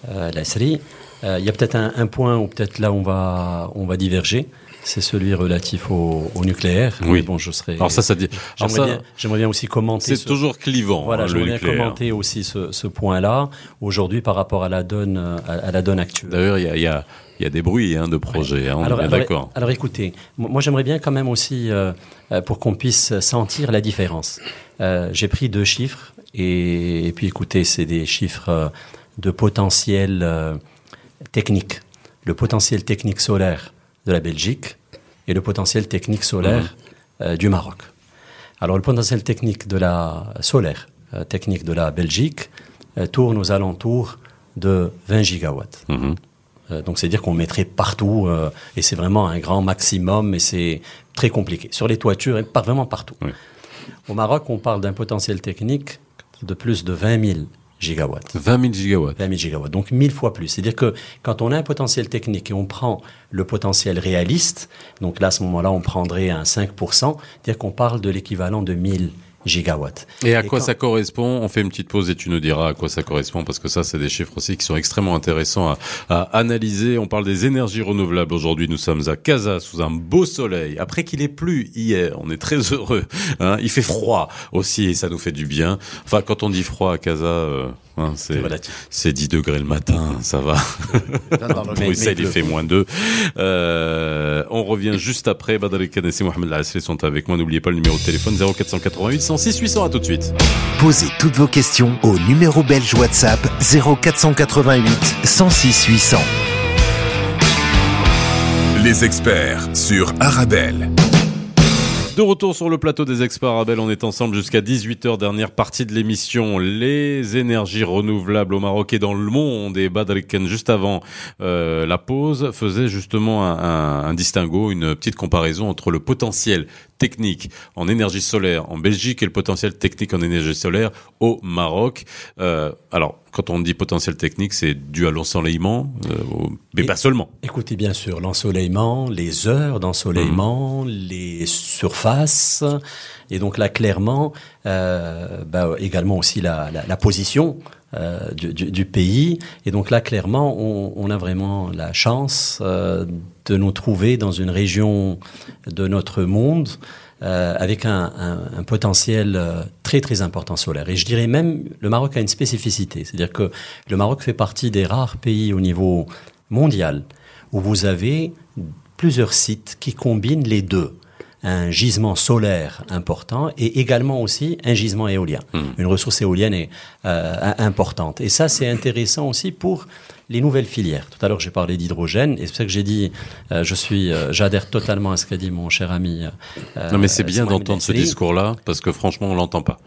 euh, Lassri. Euh, Il y a peut-être un, un point où peut-être là on va on va diverger. C'est celui relatif au, au nucléaire. Oui. Mais Bon, je serais. Alors ça, ça dit. J'aimerais ça, bien, aussi commenter. c'est ce- toujours clivant, Voilà, hein, j'aimerais bien commenter aussi ce, ce point-là aujourd'hui par rapport à la donne à, à la donne actuelle. D'ailleurs, il y a, il y, a, il y a des bruits hein, de projets, hein, on alors, est alors, d'accord. alors écoutez, moi j'aimerais bien quand même aussi, euh, euh, pour qu'on puisse sentir la différence, euh, j'ai pris deux chiffres et, et puis écoutez, c'est des chiffres euh, de potentiel technique. Le potentiel technique solaire de la Belgique et le potentiel technique solaire euh, du Maroc. Alors le potentiel technique de la solaire, euh, technique de la Belgique, euh, tourne aux alentours de 20 gigawatts. Mhm. Donc c'est dire qu'on mettrait partout euh, et c'est vraiment un grand maximum et c'est très compliqué sur les toitures et pas vraiment partout. Oui. Au Maroc, on parle d'un potentiel technique de plus de 20 000 gigawatts. 20 000 gigawatts. 20 000 gigawatts, donc mille fois plus. C'est-à-dire que quand on a un potentiel technique et on prend le potentiel réaliste, donc là à ce moment-là on prendrait un 5%, c'est-à-dire qu'on parle de l'équivalent de 1000 gigawatts. Et à quoi quand- ça correspond? On fait une petite pause et tu nous diras à quoi ça correspond parce que ça, c'est des chiffres aussi qui sont extrêmement intéressants à, à analyser. On parle des énergies renouvelables aujourd'hui. Nous sommes à Casa sous un beau soleil. Après qu'il ait plu hier, on est très heureux. Hein il fait froid aussi et ça nous fait du bien. Enfin, quand on dit froid à Casa, euh, hein, c'est C'est relatif. c'est 10 degrés le matin, ça va. [LAUGHS] Bruxelles, il fait moins 2. Euh, on revient juste après. Badr et Mohamed Lassri sont avec moi. N'oubliez pas le numéro de téléphone 0488 106 800. À tout de suite. Posez toutes vos questions au numéro belge WhatsApp 0488 106 800. Les experts sur Arabelle. De retour sur le plateau des experts Arabelle, on est ensemble jusqu'à 18h, dernière partie de l'émission. Les énergies renouvelables au Maroc et dans le monde. Et Badriken, juste avant euh, la pause, faisait justement un, un, un distinguo, une petite comparaison entre le potentiel technique en énergie solaire en Belgique et le potentiel technique en énergie solaire au Maroc. Euh, alors, quand on dit potentiel technique, c'est dû à l'ensoleillement, euh, mais pas seulement. Écoutez, bien sûr, l'ensoleillement, les heures d'ensoleillement, mmh. les surfaces, et donc là, clairement, euh, bah, également aussi la, la, la position euh, du, du, du, pays. Et donc là, clairement, on, on a vraiment la chance euh, de nous trouver dans une région de notre monde euh, avec un, un, potentiel euh, très très important solaire. Et je dirais même, le Maroc a une spécificité, c'est-à-dire que le Maroc fait partie des rares pays au niveau mondial où vous avez plusieurs sites qui combinent les deux un gisement solaire important et également aussi un gisement éolien, mmh. une ressource éolienne est, euh, importante. Et ça, c'est intéressant aussi pour les nouvelles filières. Tout à l'heure, j'ai parlé d'hydrogène, et c'est pour ça que j'ai dit, euh, je suis, euh, j'adhère totalement à ce qu'a dit mon cher ami. Euh, non, mais c'est bien d'entendre ce discours-là, parce que franchement, on l'entend pas.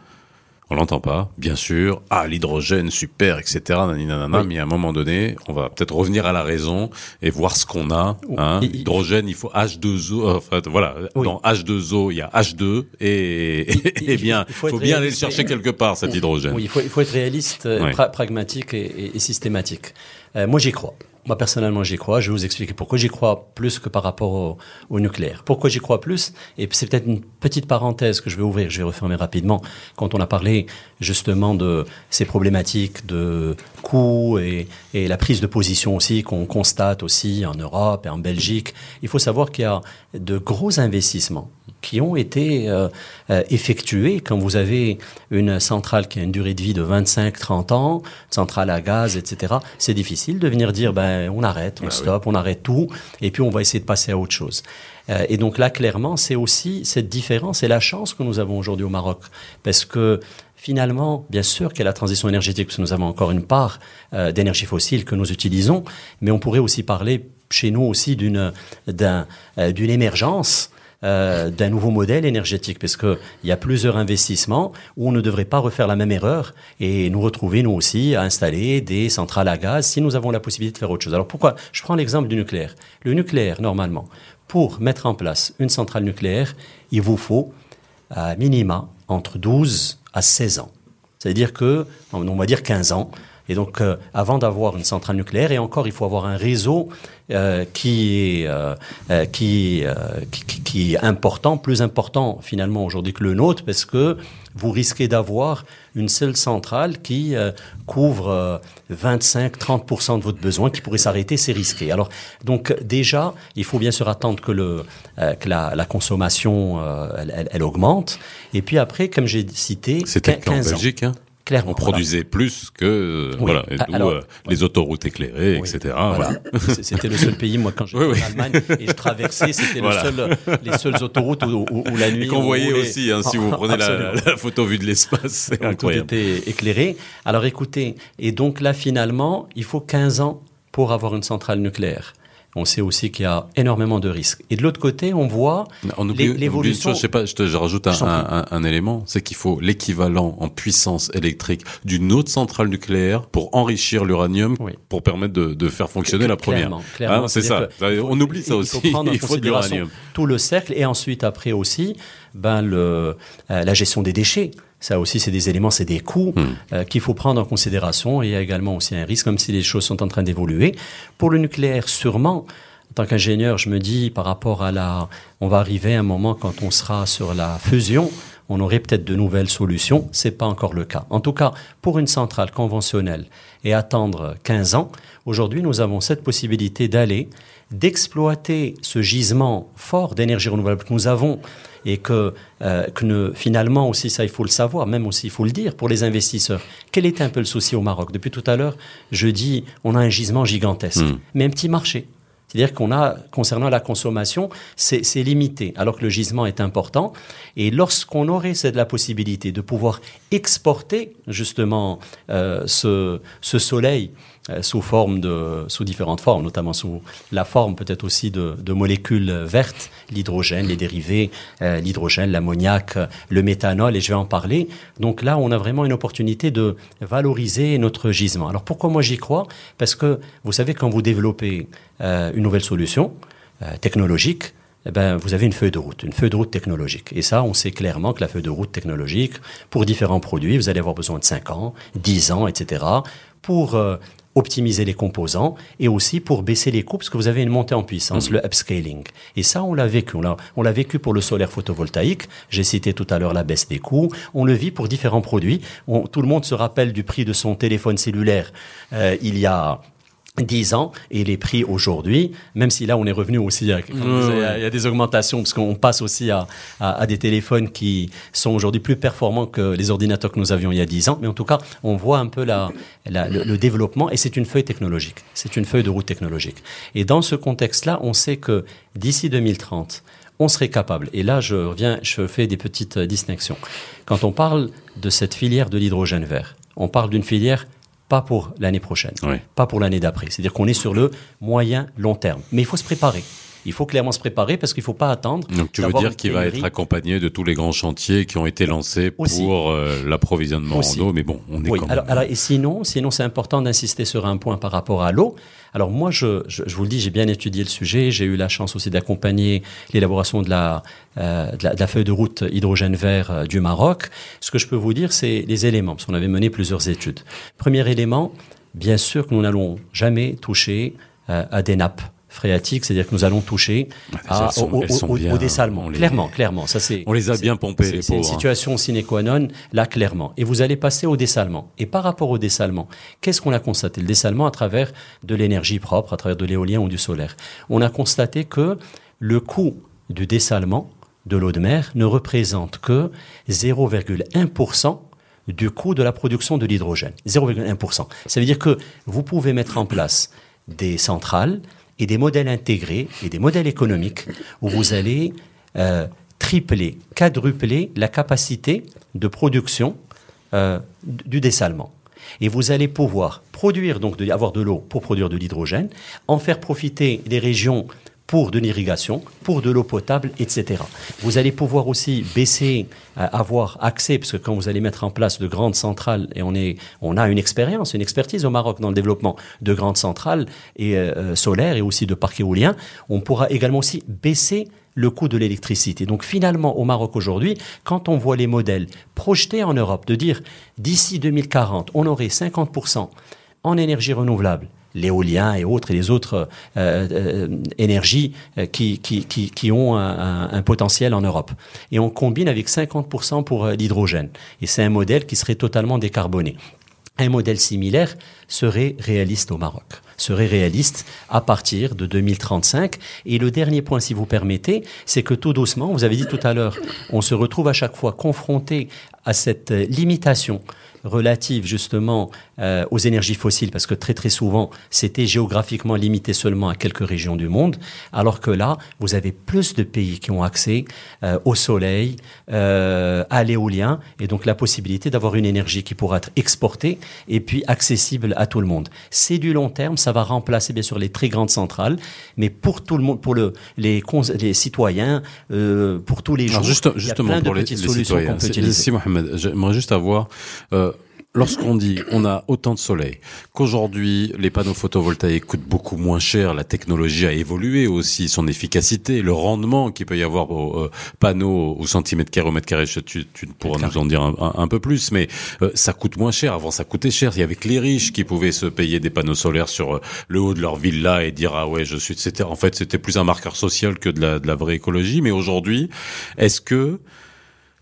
On l'entend pas, bien sûr. Ah, l'hydrogène, super, etc. Nanana, oui. Mais à un moment donné, on va peut-être revenir à la raison et voir ce qu'on a. Hein. L'hydrogène, il faut H2O. Enfin, voilà, oui. dans H2O, il y a H2 et, et, [LAUGHS] et bien, il faut, faut bien aller le chercher quelque part cet hydrogène. Oui, il faut, il faut être réaliste, ouais. pra pragmatique et, et systématique. Euh, moi, j'y crois. Moi, personnellement, j'y crois. Je vais vous expliquer pourquoi j'y crois plus que par rapport au, nucléaire. Pourquoi j'y crois plus? Et c'est peut-être une petite parenthèse que je vais ouvrir, je vais refermer rapidement. Quand on a parlé justement de ces problématiques de coûts et, et la prise de position aussi qu'on constate aussi en Europe et en Belgique, il faut savoir qu'il y a de gros investissements qui ont été euh, euh, effectués quand vous avez une centrale qui a une durée de vie de 25-30 ans, centrale à gaz, etc. C'est difficile de venir dire ben on arrête, on ah, stop, oui. on arrête tout, et puis on va essayer de passer à autre chose. Euh, et donc là, clairement, c'est aussi cette différence et la chance que nous avons aujourd'hui au Maroc, parce que finalement, bien sûr qu'il y a la transition énergétique, parce que nous avons encore une part euh, d'énergie fossile que nous utilisons, mais on pourrait aussi parler chez nous aussi d'une d'un, euh, d'une émergence euh, d'un nouveau modèle énergétique, parce qu'il y a plusieurs investissements où on ne devrait pas refaire la même erreur et nous retrouver, nous aussi, à installer des centrales à gaz si nous avons la possibilité de faire autre chose. Alors pourquoi? Je prends l'exemple du nucléaire. Le nucléaire, normalement, pour mettre en place une centrale nucléaire, il vous faut à minima entre 12 à 16 ans. C'est-à-dire que, on va dire 15 ans, et donc, euh, avant d'avoir une centrale nucléaire, et encore, il faut avoir un réseau euh, qui, est, euh, qui, qui, qui, est important, plus important finalement aujourd'hui que le nôtre, parce que vous risquez d'avoir une seule centrale qui couvre 25-30% de votre besoin, qui pourrait s'arrêter, c'est risqué. Alors, donc déjà, il faut bien sûr attendre que, le, que la, la consommation elle, augmente. Et puis après, comme j'ai cité, c'était en Belgique, hein Clairement, on produisait voilà. plus que oui. voilà, et Alors, euh, les autoroutes éclairées, oui. etc. Voilà. [LAUGHS] C'était le seul pays, moi, quand j'étais oui, en Allemagne et je traversais, c'était le seul, les seules autoroutes où, où, où la nuit. Qu'on voyait aussi, hein, si vous [LAUGHS] prenez la, la, photo vue de l'espace, c'est incroyable. Tout était éclairé. Alors écoutez, et donc là, finalement, il faut 15 ans pour avoir une centrale nucléaire. On sait aussi qu'il y a énormément de risques. Et de l'autre côté, on voit l'évolution. Je sais pas, je te je rajoute un, un, un, élément, c'est qu'il faut l'équivalent en puissance électrique d'une autre centrale nucléaire pour enrichir l'uranium, oui. pour permettre de, de, faire fonctionner la première. Clairement, hein, c'est ça. faut, on oublie ça aussi. Il faut, [LAUGHS] il faut de l'uranium. Tout le cercle et ensuite après aussi, ben le euh, la gestion des déchets. Ça aussi, c'est des éléments, c'est des coûts mmh. euh, qu'il faut prendre en considération. Et il y a également aussi un risque, comme si les choses sont en train d'évoluer. Pour le nucléaire, sûrement, en tant qu'ingénieur, je me dis, par rapport à la... On va arriver à un moment quand on sera sur la fusion, on aurait peut-être de nouvelles solutions. C'est pas encore le cas. En tout cas, pour une centrale conventionnelle et attendre 15 ans, aujourd'hui, nous avons cette possibilité d'aller, d'exploiter ce gisement fort d'énergie renouvelable que nous avons et que, euh, que ne, finalement aussi, ça il faut le savoir, même aussi il faut le dire pour les investisseurs. Quel était un peu le souci au Maroc? Depuis tout à l'heure, je dis, on a un gisement gigantesque, mmh. mais un petit marché. C'est-à-dire qu'on a, concernant la consommation, c'est limité, alors que le gisement est important. Et lorsqu'on aurait cette la possibilité de pouvoir exporter justement euh, ce, ce soleil sous forme de, sous différentes formes, notamment sous la forme peut-être aussi de, molécules vertes, l'hydrogène, les dérivés, euh, l'hydrogène, l'ammoniac, le méthanol, et je vais en parler. Donc là, on a vraiment une opportunité de valoriser notre gisement. Alors pourquoi moi j'y crois? Parce que vous savez, quand vous développez euh, une nouvelle solution technologique, eh ben, vous avez une feuille de route, une feuille de route technologique. Et ça, on sait clairement que la feuille de route technologique, pour différents produits, vous allez avoir besoin de 5 ans, 10 ans, etc., pour euh, optimiser les composants et aussi pour baisser les coûts, parce que vous avez une montée en puissance, mmh. le upscaling. Et ça, on l'a vécu. On l'a vécu pour le solaire photovoltaïque. J'ai cité tout à l'heure la baisse des coûts. On le vit pour différents produits. tout le monde se rappelle du prix de son téléphone cellulaire euh, il y a 10 ans et les prix aujourd'hui, même si là on est revenu aussi, il y a, des augmentations parce qu'on passe aussi à, à, des téléphones qui sont aujourd'hui plus performants que les ordinateurs que nous avions il y a 10 ans, mais en tout cas on voit un peu la, le, le, développement et c'est une feuille technologique, c'est une feuille de route technologique. Et dans ce contexte-là, on sait que d'ici 2030, on serait capable, et là je reviens, je fais des petites distinctions, quand on parle de cette filière de l'hydrogène vert, on parle d'une filière pas pour l'année prochaine, pas pour l'année d'après. C'est-à-dire qu'on est sur le moyen long terme. Mais il faut se préparer. Il faut clairement se préparer parce qu'il ne faut pas attendre. Donc tu veux dire qu'il va être accompagné de tous les grands chantiers qui ont été lancés pour euh, l'approvisionnement en eau, mais bon, on est oui. alors, alors, et sinon, sinon c'est important d'insister sur un point par rapport à l'eau. Alors moi, je, je, je, vous le dis, j'ai bien étudié le sujet. J'ai eu la chance aussi d'accompagner l'élaboration de la, euh, de, la, de la, feuille de route hydrogène vert euh, du Maroc. Ce que je peux vous dire, c'est les éléments, parce qu'on avait mené plusieurs études. Premier élément, bien sûr que nous n'allons jamais toucher euh, à des nappes phréatiques, c'est-à-dire que nous allons toucher à, au, dessalement. clairement, clairement. Ça, c'est, on les a bien pompés, les C'est une hein. situation sine qua non, là, clairement. Et vous allez passer au dessalement. Et par rapport au dessalement, qu'est-ce qu'on a constaté? Le dessalement à travers de l'énergie propre, à travers de l'éolien ou du solaire. On a constaté que le coût du dessalement de l'eau de mer ne représente que 0,1% du coût de la production de l'hydrogène. 0,1%. Ça veut dire que vous pouvez mettre en place des centrales et des modèles intégrés et des modèles économiques où vous allez euh, tripler, quadrupler la capacité de production euh, du dessalement. Et vous allez pouvoir produire, donc de, avoir de l'eau pour produire de l'hydrogène, en faire profiter les régions pour de l'irrigation, pour de l'eau potable, etc. Vous allez pouvoir aussi baisser, euh, avoir accès, parce que quand vous allez mettre en place de grandes centrales, et on, est, on a une expérience, une expertise au Maroc dans le développement de grandes centrales et, euh, euh, solaires et aussi de parcs éoliens, on pourra également aussi baisser le coût de l'électricité. Donc finalement, au Maroc aujourd'hui, quand on voit les modèles projetés en Europe, de dire d'ici 2040, on aurait 50% en énergie renouvelable, l'éolien et autres et les autres euh, euh, énergies euh, qui, qui, qui, ont un, potentiel en Europe. Et on combine avec 50% pour l'hydrogène. Et c'est un modèle qui serait totalement décarboné. Un modèle similaire serait réaliste au Maroc, serait réaliste à partir de 2035. Et le dernier point, si vous permettez, c'est que tout doucement, vous avez dit tout à l'heure, on se retrouve à chaque fois confronté à cette limitation relative justement euh, aux énergies fossiles, parce que très très souvent c'était géographiquement limité seulement à quelques régions du monde, alors que là vous avez plus de pays qui ont accès euh, au soleil, euh, à l'éolien, et donc la possibilité d'avoir une énergie qui pourra être exportée et puis accessible à tout le monde. C'est du long terme, ça va remplacer bien sûr les très grandes centrales, mais pour tout le monde, pour le, les, les citoyens, pour tous les jours, juste, justement il y a plein pour de petites les, solutions qu'on peut utiliser. Si Mohamed, j'aimerais juste avoir lorsqu'on dit on a autant de soleil, qu'aujourd'hui les panneaux photovoltaïques coûtent beaucoup moins cher, la technologie a évolué aussi, son efficacité, le rendement qu'il peut y avoir aux euh, panneaux au centimètre carré, au mètre carré, tu, tu pourras nous en dire un, peu plus, mais euh, ça coûte moins cher. Avant ça coûtait cher. Il y avait que les riches qui pouvaient se payer des panneaux solaires sur euh, le haut de leur villa et dire ah ouais je suis. C'était en fait c'était plus un marqueur social que de la, de la vraie écologie. Mais aujourd'hui, est-ce que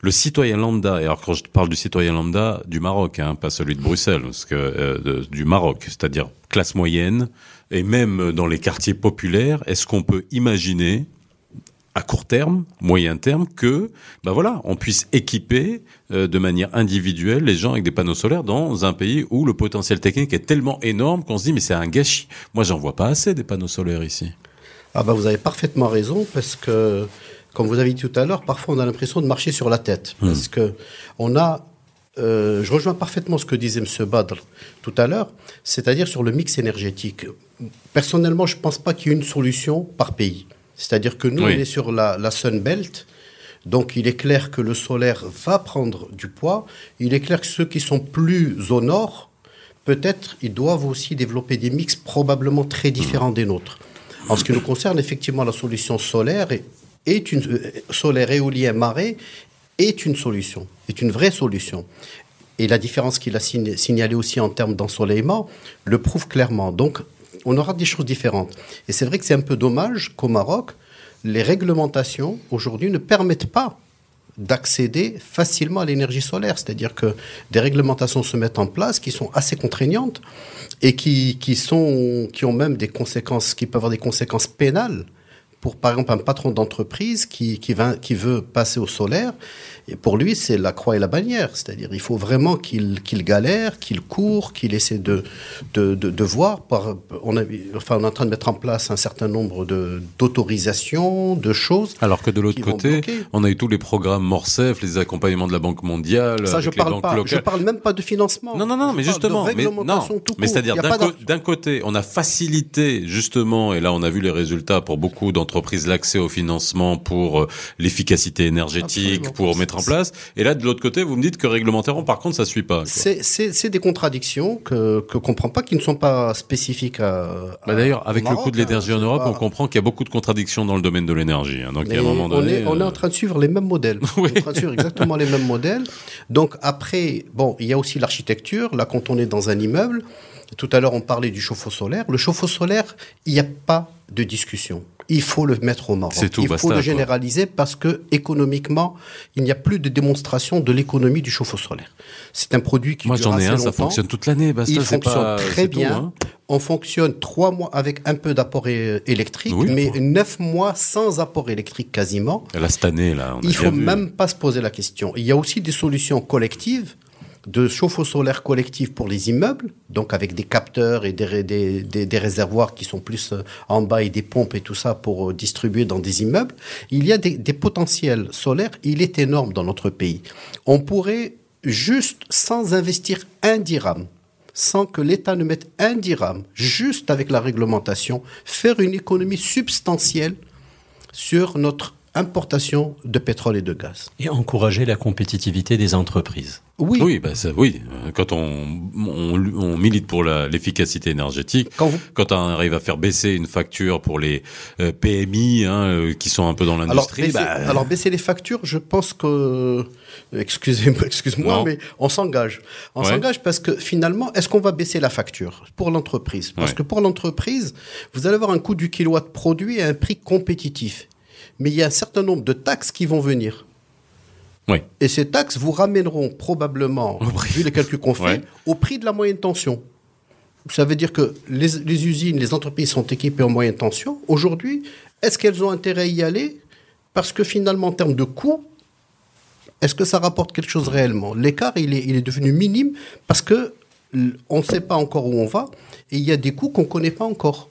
le citoyen lambda, et alors quand je parle du citoyen lambda du Maroc, hein, pas celui de Bruxelles, euh, du Maroc, c'est-à-dire classe moyenne, et même dans les quartiers populaires, est-ce qu'on peut imaginer à court terme, moyen terme, que ben voilà, on puisse équiper euh, de manière individuelle les gens avec des panneaux solaires dans un pays où le potentiel technique est tellement énorme qu'on se dit mais c'est un gâchis. Moi, j'en vois pas assez des panneaux solaires ici. Ah bah vous avez parfaitement raison parce que comme vous avez dit tout à l'heure, parfois on a l'impression de marcher sur la tête. Hmm. Parce que on a euh, je rejoins parfaitement ce que disait M. Badr tout à l'heure, c'est-à-dire sur le mix énergétique. Personnellement, je ne pense pas qu'il y ait une solution par pays. C'est-à-dire que nous, Oui. on est sur la, la Sun Belt. Donc, il est clair que le solaire va prendre du poids. Il est clair que ceux qui sont plus au nord, peut-être, ils doivent aussi développer des mix probablement très différents des nôtres. En ce qui nous concerne, effectivement, la solution solaire est, est une euh, solaire éolien marée est une solution, est une vraie solution. Et la différence qu'il a sign- signalée aussi en termes d'ensoleillement le prouve clairement. Donc, on aura des choses différentes. Et c'est vrai que c'est un peu dommage qu'au Maroc, les réglementations aujourd'hui ne permettent pas d'accéder facilement à l'énergie solaire. C'est-à-dire que des réglementations se mettent en place qui sont assez contraignantes et qui, qui, sont, qui ont même des conséquences, qui peuvent avoir des conséquences pénales pour, par exemple, un patron d'entreprise qui, qui, veut passer au solaire. Et pour lui, c'est la croix et la bannière. C'est-à-dire, il faut vraiment qu'il qu'il galère, qu'il court, qu'il essaie de, de, de, de voir. Par, on, a, enfin, on est en train de mettre en place un certain nombre d'autorisations, de, choses. Alors que de l'autre côté, on a eu tous les programmes Morcef, les accompagnements de la Banque mondiale, Ça, je parle pas. Je parle même pas de financement. Non, non, non, mais justement, mais, non, mais c'est-à-dire d'un côté, on a facilité justement, et là on a vu les résultats pour beaucoup d'entreprises, l'accès au financement pour euh, l'efficacité énergétique, Absolument. pour mettre en place. Et là, de l'autre côté, vous me dites que réglementairement, par contre, ça suit pas. C'est- des contradictions que que comprend pas, qui ne sont pas spécifiques à. Bah, D'ailleurs, avec le coût de hein. l'énergie en C'est Europe, pas- on comprend qu'il y a beaucoup de contradictions dans le domaine de l'énergie. hein. Donc, il y a un moment on, donné. est, on est euh, en train de suivre les mêmes modèles. [LAUGHS] On est en train de suivre exactement les mêmes modèles. Donc après, bon, il y a aussi l'architecture. Là, quand on est dans un immeuble, tout à l'heure on parlait du chauffe-eau solaire. Le chauffe-eau solaire, il n'y a pas de discussion. Il faut le mettre au Maroc. C'est tout, il basta, faut le quoi. généraliser parce que économiquement, il n'y a plus de démonstration de l'économie du chauffe-eau solaire. C'est un produit qui Moi, dure j'en ai assez un, ça longtemps. fonctionne toute l'année. Il fonctionne pas- très tout, bien. hein. On fonctionne trois mois avec un peu d'apport électrique, Oui. mais neuf mois sans apport électrique quasiment. Là, cette année, là, on a Il faut vu. même pas se poser la question. Il y a aussi des solutions collectives de chauffe-eau solaire collectif pour les immeubles, donc avec des capteurs et des réservoirs qui sont plus euh, en bas et des pompes et tout ça pour euh, distribuer dans des immeubles. Il y a des, des potentiels solaires, il est énorme dans notre pays. On pourrait juste, sans investir un dirham, sans que l'État ne mette un dirham, juste avec la réglementation, faire une économie substantielle sur notre importation de pétrole et de gaz. Et encourager la compétitivité des entreprises. Oui, Oui, bah ça, oui. Euh, Quand on, on, on milite pour l'efficacité énergétique, Quand vous- quand on arrive à faire baisser une facture pour les euh, PMI hein, euh, qui sont un peu dans alors l'industrie, baisser, bah, alors baisser les factures, je pense que, excusez-moi, excuse-moi, mais on s'engage. On Ouais. s'engage parce que finalement, est-ce qu'on va baisser la facture pour l'entreprise? Parce Ouais. que pour l'entreprise, vous allez avoir un coût du kilowatt produit à un prix compétitif. Mais il y a un certain nombre de taxes qui vont venir. Oui. Et ces taxes vous ramèneront probablement, vu les calculs qu'on fait, Ouais. au prix de la moyenne tension. Ça veut dire que les, les usines, les entreprises sont équipées en moyenne tension. Aujourd'hui, est-ce qu'elles ont intérêt à y aller? Parce que finalement, en termes de coût, est-ce que ça rapporte quelque chose réellement? L'écart, il est, il est devenu minime parce que on ne sait pas encore où on va et il y a des coûts qu'on ne connaît pas encore.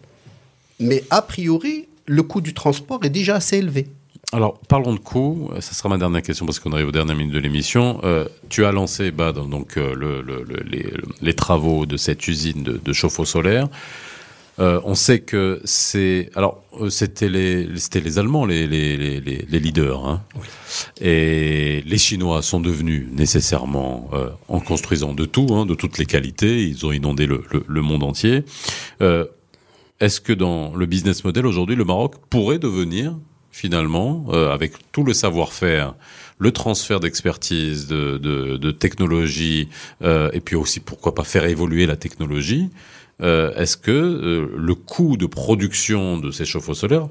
Mais a priori, le coût du transport est déjà assez élevé. Alors, parlons de coûts. Ça sera ma dernière question parce qu'on arrive aux dernières minutes de l'émission. Euh, tu as lancé, Bad, donc euh, le, le- le- les, les travaux de cette usine de, de chauffe-eau solaire. Euh, on sait que c'est. Alors, euh, c'était les, c'était les Allemands, les, les, les, leaders. Hein. Et les Chinois sont devenus nécessairement, euh, en construisant de tout, hein, de toutes les qualités, ils ont inondé le, le, le monde entier. Euh, Est-ce que dans le business model aujourd'hui, le Maroc pourrait devenir finalement, euh, avec tout le savoir-faire, le transfert d'expertise, de, de, technologie, euh, et puis aussi pourquoi pas faire évoluer la technologie, euh, est-ce que le coût de production de ces chauffe-eau solaires,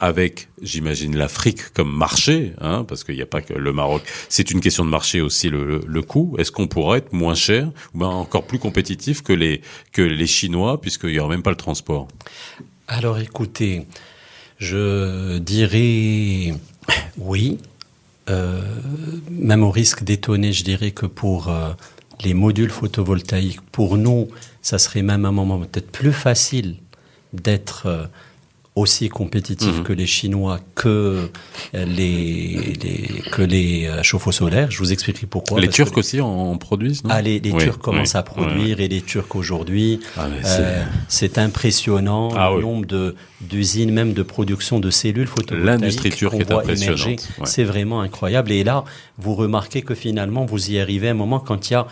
avec, j'imagine, l'Afrique comme marché, hein, parce qu'il n'y a pas que le Maroc, c'est une question de marché aussi le, coût, est-ce qu'on pourrait être moins cher, ou bien encore plus compétitif que les, que les Chinois, puisqu'il n'y aura même pas le transport? Alors écoutez, je dirais oui. Euh, même au risque d'étonner, je dirais que pour euh, les modules photovoltaïques, pour nous, ça serait même un moment peut-être plus facile d'être euh, aussi compétitifs Mhm. que les Chinois, que les, les que les euh, chauffe-eau solaires. Je vous expliquerai pourquoi. les Turcs aussi en, en produisent, non? Ah, les, les Oui, Turcs commencent oui, à produire et les Turcs aujourd'hui, Ah, c'est- euh, c'est impressionnant Ah, le nombre de d'usines, même de production de cellules photovoltaïques. L'industrie turque est impressionnante, ouais. C'est vraiment incroyable. Et là, vous remarquez que finalement, vous y arrivez à un moment quand il y a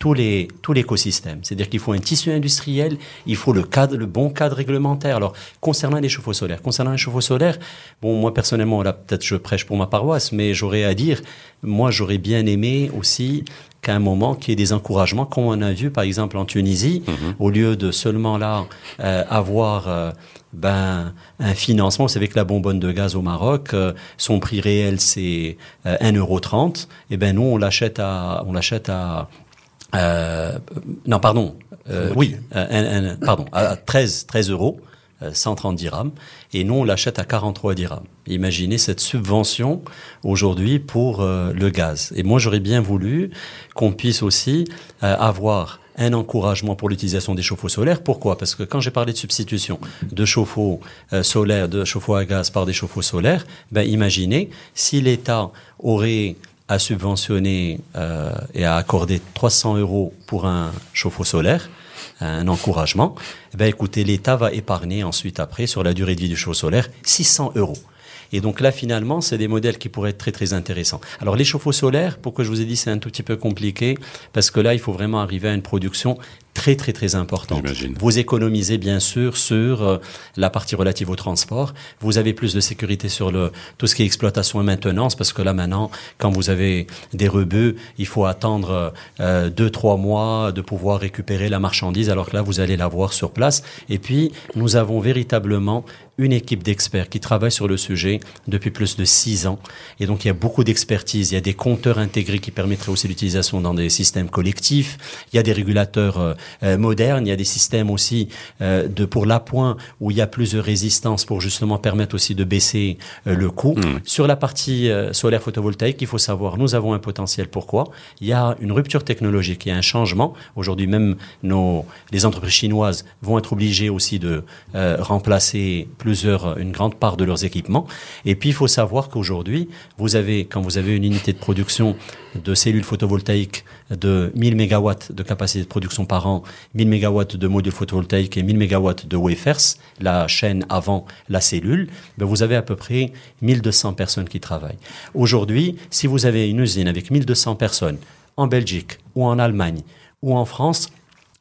tout l'écosystème. C'est-à-dire qu'il faut un tissu industriel, il faut le cadre, le bon cadre réglementaire. Alors, concernant les chauffe-eau solaires, concernant les chauffe-eau solaires, bon, moi personnellement, là, peut-être je prêche pour ma paroisse, mais j'aurais à dire, moi, j'aurais bien aimé aussi qu'à un moment qu'il y ait des encouragements, comme on a vu par exemple en Tunisie, au lieu de seulement là euh, avoir euh, ben, un financement. Vous savez que la bonbonne de gaz au Maroc, euh, son prix réel c'est euh, 1,30€. Et ben nous on l'achète à on l'achète à euh, non, pardon. Euh, oui, euh, un- un- pardon, à 13, 13 euros, euh, 130 dirhams. Et nous, on l'achète à 43 dirhams. Imaginez cette subvention aujourd'hui pour euh, le gaz. Et moi, j'aurais bien voulu qu'on puisse aussi euh, avoir un encouragement pour l'utilisation des chauffe-eau solaires. Pourquoi? Parce que quand j'ai parlé de substitution de chauffe-eau euh, solaire, de chauffe-eau à gaz par des chauffe-eau solaires, ben imaginez si l'État aurait à subventionner euh, et à accorder 300 euros pour un chauffe-eau solaire, un encouragement, eh ben écoutez, l'État va épargner ensuite après sur la durée de vie du chauffe-eau solaire 600 euros. Et donc là, finalement, c'est des modèles qui pourraient être très très intéressants. Alors les chauffe-eau solaires, pourquoi je vous ai dit c'est un tout petit peu compliqué? Parce que là, il faut vraiment arriver à une production très très très importante. Vous économisez bien sûr sur euh, la partie relative au transport. Vous avez plus de sécurité sur le tout ce qui est exploitation et maintenance parce que là maintenant, quand vous avez des rebuts, il faut attendre euh, deux trois mois de pouvoir récupérer la marchandise alors que là vous allez la voir sur place. Et puis nous avons véritablement une équipe d'experts qui travaille sur le sujet depuis plus de six ans. Et donc il y a beaucoup d'expertise. Il y a des compteurs intégrés qui permettraient aussi l'utilisation dans des systèmes collectifs. Il y a des régulateurs euh, euh, modernes. Il y a des systèmes aussi euh, de pour l'appoint où il y a plus de résistance pour justement permettre aussi de baisser euh, le coût. Sur la partie euh, solaire photovoltaïque, il faut savoir, nous avons un potentiel. Pourquoi? Il y a une rupture technologique, il y a un changement. Aujourd'hui, même nos les entreprises chinoises vont être obligées aussi de euh, remplacer plusieurs, une grande part de leurs équipements. Et puis, il faut savoir qu'aujourd'hui, vous avez, quand vous avez une unité de production de cellules photovoltaïques de 1000 mégawatts de capacité de production par an, 1000 mégawatts de modules photovoltaïques et 1000 mégawatts de wafers, la chaîne avant la cellule, ben vous avez à peu près 1200 personnes qui travaillent. Aujourd'hui, si vous avez une usine avec 1200 personnes en Belgique ou en Allemagne ou en France,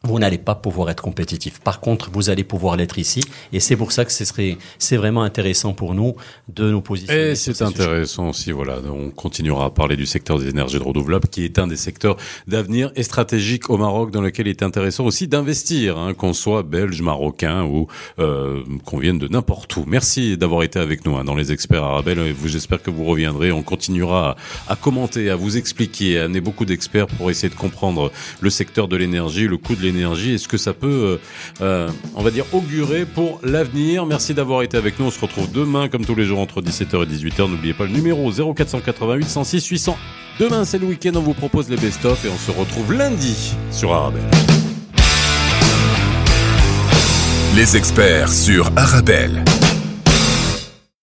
vous n'allez pas pouvoir être compétitif. Par contre, vous allez pouvoir l'être ici, et c'est pour ça que ce serait, c'est vraiment intéressant pour nous de nous positionner. Et c'est sujets. intéressant aussi, voilà. On continuera à parler du secteur des énergies renouvelables, qui est un des secteurs d'avenir et stratégique au Maroc, dans lequel il est intéressant aussi d'investir, hein, qu'on soit belge, marocain ou euh, qu'on vienne de n'importe où. Merci d'avoir été avec nous hein, dans les experts arabes. Vous, j'espère que vous reviendrez. On continuera à, à commenter, à vous expliquer, à amener beaucoup d'experts pour essayer de comprendre le secteur de l'énergie, le coût de l'énergie, et ce que ça peut, euh, euh, on va dire, augurer pour l'avenir? Merci d'avoir été avec nous. On se retrouve demain, comme tous les jours, entre 17h et 18h. N'oubliez pas le numéro 0488 106 800. Demain, c'est le week-end. On vous propose les best-of et on se retrouve lundi sur Arabelle. Les experts sur Arabelle.